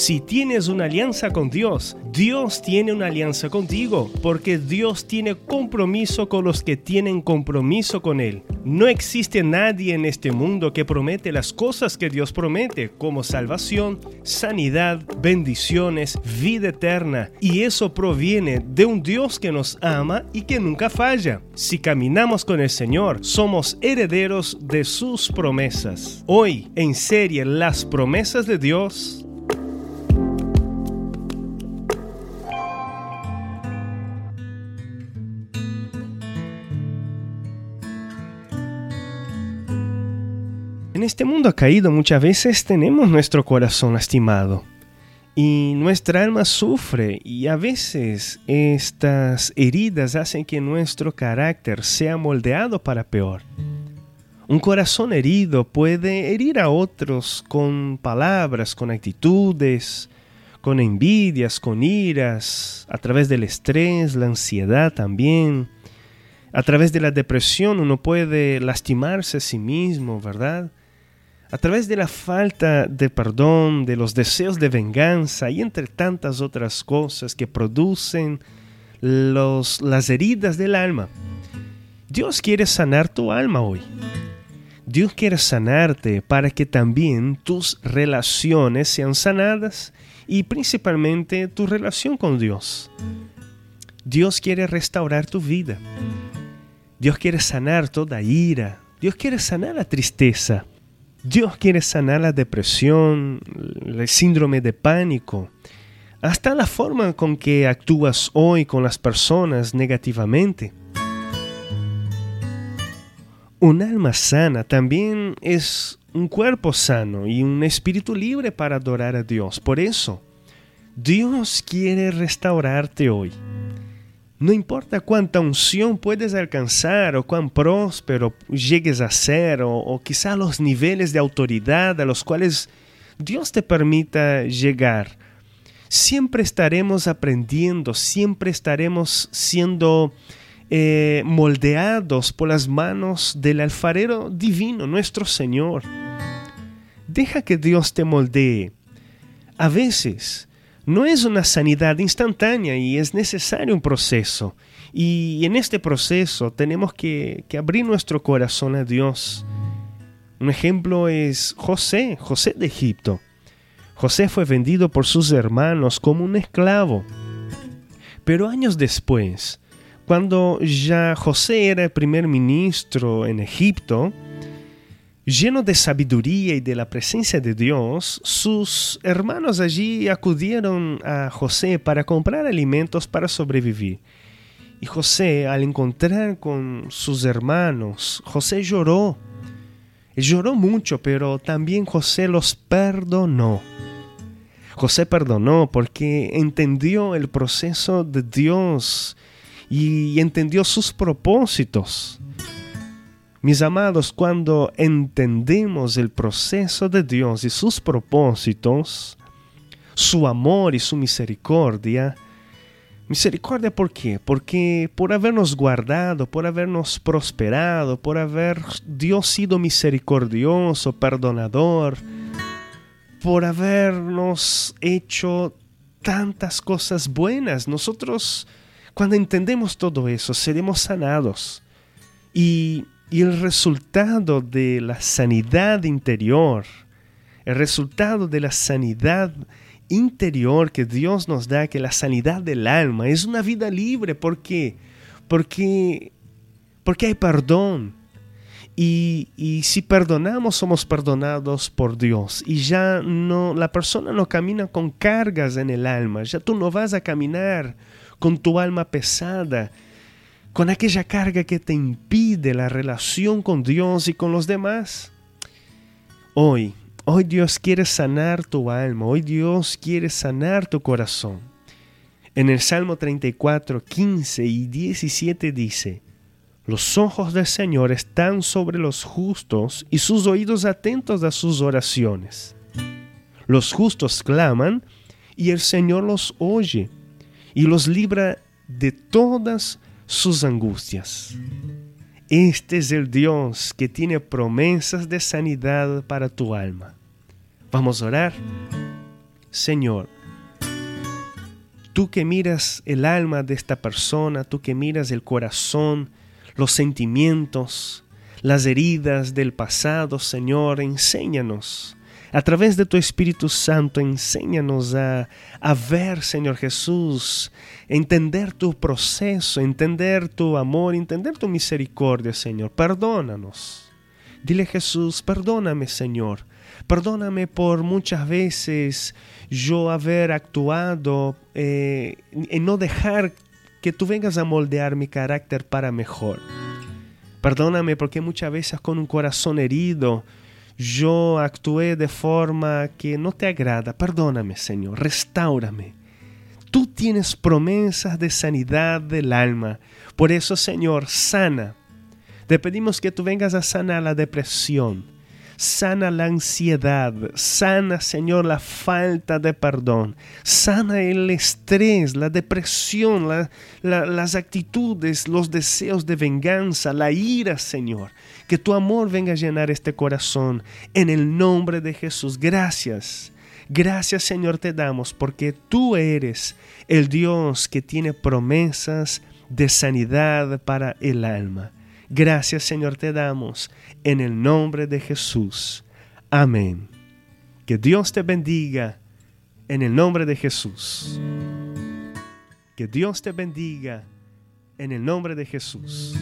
Si tienes una alianza con Dios, Dios tiene una alianza contigo, porque Dios tiene compromiso con los que tienen compromiso con Él. No existe nadie en este mundo que promete las cosas que Dios promete, como salvación, sanidad, bendiciones, vida eterna, y eso proviene de un Dios que nos ama y que nunca falla. Si caminamos con el Señor, somos herederos de sus promesas. Hoy, en serie, las promesas de Dios En este mundo caído muchas veces tenemos nuestro corazón lastimado y nuestra alma sufre y a veces estas heridas hacen que nuestro carácter sea moldeado para peor. Un corazón herido puede herir a otros con palabras, con actitudes, con envidias, con iras, a través del estrés, la ansiedad también. A través de la depresión uno puede lastimarse a sí mismo, ¿verdad? A través de la falta de perdón, de los deseos de venganza y entre tantas otras cosas que producen los, las heridas del alma. Dios quiere sanar tu alma hoy. Dios quiere sanarte para que también tus relaciones sean sanadas y principalmente tu relación con Dios. Dios quiere restaurar tu vida. Dios quiere sanar toda ira. Dios quiere sanar la tristeza. Dios quiere sanar la depresión, el síndrome de pánico, hasta la forma con que actúas hoy con las personas negativamente. Un alma sana también es un cuerpo sano y un espíritu libre para adorar a Dios. Por eso, Dios quiere restaurarte hoy. No importa cuánta unción puedes alcanzar o cuán próspero llegues a ser o, quizá los niveles de autoridad a los cuales Dios te permita llegar. Siempre estaremos aprendiendo, siempre estaremos siendo eh, moldeados por las manos del alfarero divino, nuestro Señor. Deja que Dios te moldee. A veces no es una sanidad instantánea y es necesario un proceso. Y en este proceso tenemos que, abrir nuestro corazón a Dios. Un ejemplo es José, José de Egipto. José fue vendido por sus hermanos como un esclavo. Pero años después, cuando ya José era el primer ministro en Egipto, Lleno de sabiduría y de la presencia de Dios, sus hermanos allí acudieron a José para comprar alimentos para sobrevivir. Y José, al encontrar con sus hermanos, José lloró. lloró mucho, pero también José los perdonó. José perdonó porque entendió el proceso de Dios y entendió sus propósitos. Mis amados, cuando entendemos el proceso de Dios y sus propósitos, su amor y su misericordia, misericordia ¿por qué? Porque por habernos guardado, por habernos prosperado, por haber Dios sido misericordioso, perdonador, por habernos hecho tantas cosas buenas, nosotros cuando entendemos todo eso seremos sanados. Y y el resultado de la sanidad interior, el resultado de la sanidad interior que Dios nos da, que la sanidad del alma, es una vida libre. ¿Por qué? Porque, porque hay perdón. Y, y, si perdonamos, somos perdonados por Dios. Y ya no, la persona no camina con cargas en el alma. Ya tú no vas a caminar con tu alma pesada con aquella carga que te impide la relación con Dios y con los demás. Hoy, hoy Dios quiere sanar tu alma, hoy Dios quiere sanar tu corazón. En el Salmo 34, 15 y 17 dice, Los ojos del Señor están sobre los justos y sus oídos atentos a sus oraciones. Los justos claman y el Señor los oye y los libra de todas sus angustias. Este es el Dios que tiene promesas de sanidad para tu alma. Vamos a orar. Señor, tú que miras el alma de esta persona, tú que miras el corazón, los sentimientos, las heridas del pasado, Señor, enséñanos. A través de tu Espíritu Santo, enséñanos a, a ver, Señor Jesús, entender tu proceso, entender tu amor, entender tu misericordia, Señor. Perdónanos. Dile Jesús, perdóname, Señor. Perdóname por muchas veces yo haber actuado eh, en no dejar que tú vengas a moldear mi carácter para mejor. Perdóname porque muchas veces con un corazón herido yo actué de forma que no te agrada. Perdóname, Señor, restaurame. Tú tienes promesas de sanidad del alma. Por eso, Señor, sana. Te pedimos que tú vengas a sanar la depresión, Sana la ansiedad, sana, Señor, la falta de perdón, sana el estrés, la depresión, las actitudes, los deseos de venganza, la ira, Señor. Que tu amor venga a llenar este corazón en el nombre de Jesús. Gracias. Gracias Señor te damos porque tú eres el Dios que tiene promesas de sanidad para el alma. Gracias Señor te damos en el nombre de Jesús. Amén. Que Dios te bendiga en el nombre de Jesús. Que Dios te bendiga en el nombre de Jesús.